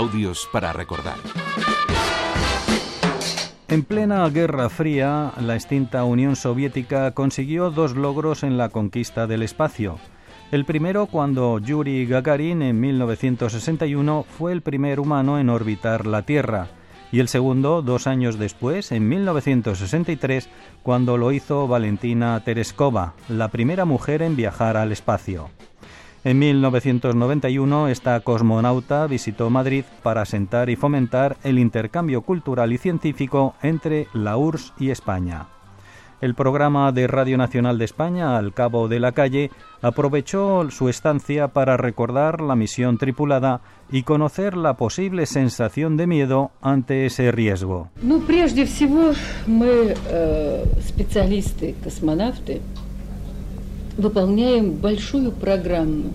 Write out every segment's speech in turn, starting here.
Audios para recordar. En plena Guerra Fría, la extinta Unión Soviética consiguió dos logros en la conquista del espacio. El primero cuando Yuri Gagarin en 1961 fue el primer humano en orbitar la Tierra y el segundo dos años después, en 1963, cuando lo hizo Valentina Tereskova, la primera mujer en viajar al espacio. En 1991, esta cosmonauta visitó Madrid para sentar y fomentar el intercambio cultural y científico entre la URSS y España. El programa de Radio Nacional de España, Al Cabo de la Calle, aprovechó su estancia para recordar la misión tripulada y conocer la posible sensación de miedo ante ese riesgo. Ну, выполняем большую программу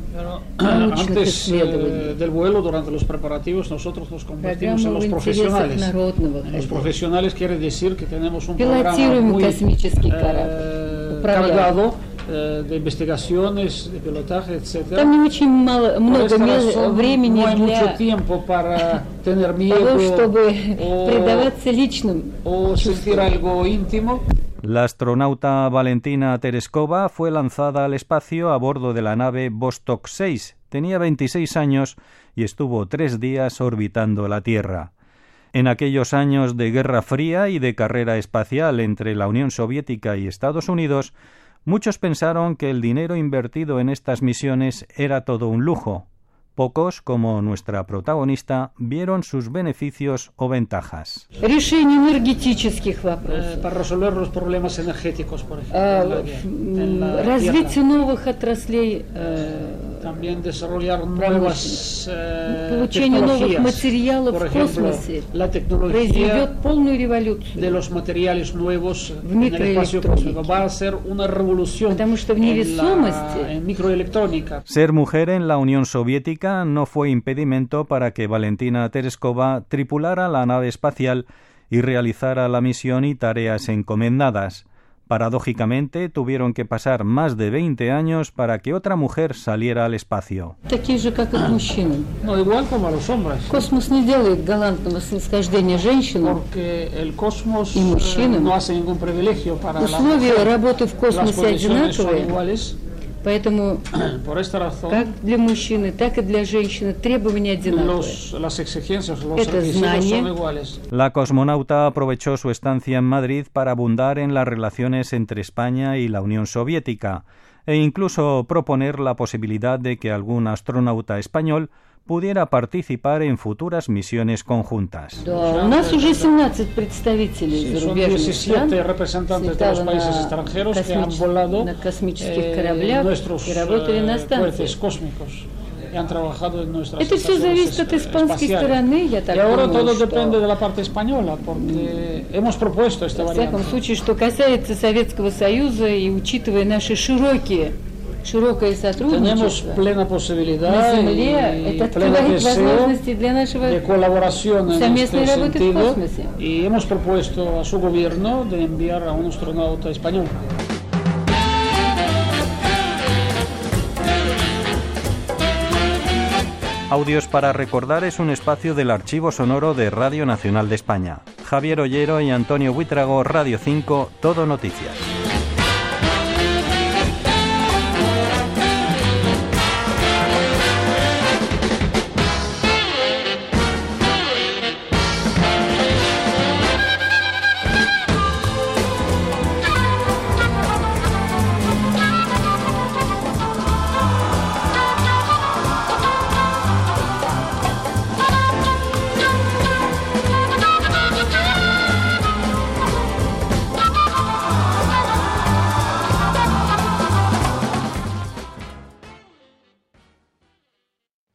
научных antes исследований. eh, del vuelo, durante los preparativos, nosotros nos convertimos en Программу los в интересах profesionales. народного Los хозяйства. profesionales quiere decir que tenemos un programa Пилотируем космический eh, корабль. Cargado eh, de investigaciones, de pilotaje, etc. Там не очень мало, много времени no hay mucho для tiempo para tener miedo того, чтобы o, предаваться личным o sentir algo íntimo. La astronauta Valentina Tereskova fue lanzada al espacio a bordo de la nave Vostok 6. Tenía 26 años y estuvo tres días orbitando la Tierra. En aquellos años de Guerra Fría y de carrera espacial entre la Unión Soviética y Estados Unidos, muchos pensaron que el dinero invertido en estas misiones era todo un lujo pocos, como nuestra protagonista, vieron sus beneficios o ventajas м, развитие Tierra. новых отраслей, э, También desarrollar nuevas eh, получение новых tecnologías. материалов Por в ejemplo, космосе la tecnología произведет полную de революцию. los materiales nuevos В en el espacio microelectrónica. cósmico va a ser una revolución Потому что в en, la, невесомости en microelectrónica. Ser mujer en la Unión Soviética no fue impedimento para que Valentina Tereskova tripulara la nave espacial y realizara la misión y tareas encomendadas. Paradójicamente, tuvieron que pasar más de 20 años para que otra mujer saliera al espacio. Такие же, как и мужчины. No igual como a los hombres. Космос не делает галантного снисхождения женщинам. Porque el cosmos Y eh, мужчинам. no hace ningún privilegio para la Условия mujer. работы в Las космосе condiciones son одинаковые, iguales. поэтому Por esta razón, как для мужчины, так и для женщины требования одинаковые. los, las exigencias, los Это requisitos знание. son iguales. La cosmonauta aprovechó su estancia en Madrid para abundar en las relaciones entre España y la Unión Soviética, e incluso proponer la posibilidad de que algún astronauta español pudiera participar en futuras misiones conjuntas. Да, у нас уже 17 представителей Sí, son зарубежных стран 17 representantes de los слетало países на extranjeros que han космич- volado на космических eh, кораблях nuestros и работали на eh, cohetes станции. cósmicos y han trabajado en nuestras Это все estaciones зависит от es- испанской espaciales. стороны, я так Y ahora думаю, todo что... depende de la parte española, porque hemos propuesto esta Во всяком variante. случае, что касается Советского Союза и учитывая наши широкие, широкое Tenemos сотрудничество plena на posibilidad Земле, y это pleno открывает deseo возможности для нашего de colaboración en совместной este работы в sentido космосе. y hemos propuesto a su gobierno de enviar a un astronauta español. Audios para recordar es un espacio del archivo sonoro de Radio Nacional de España. Javier Ollero y Antonio Buitrago, Radio 5, Todo Noticias.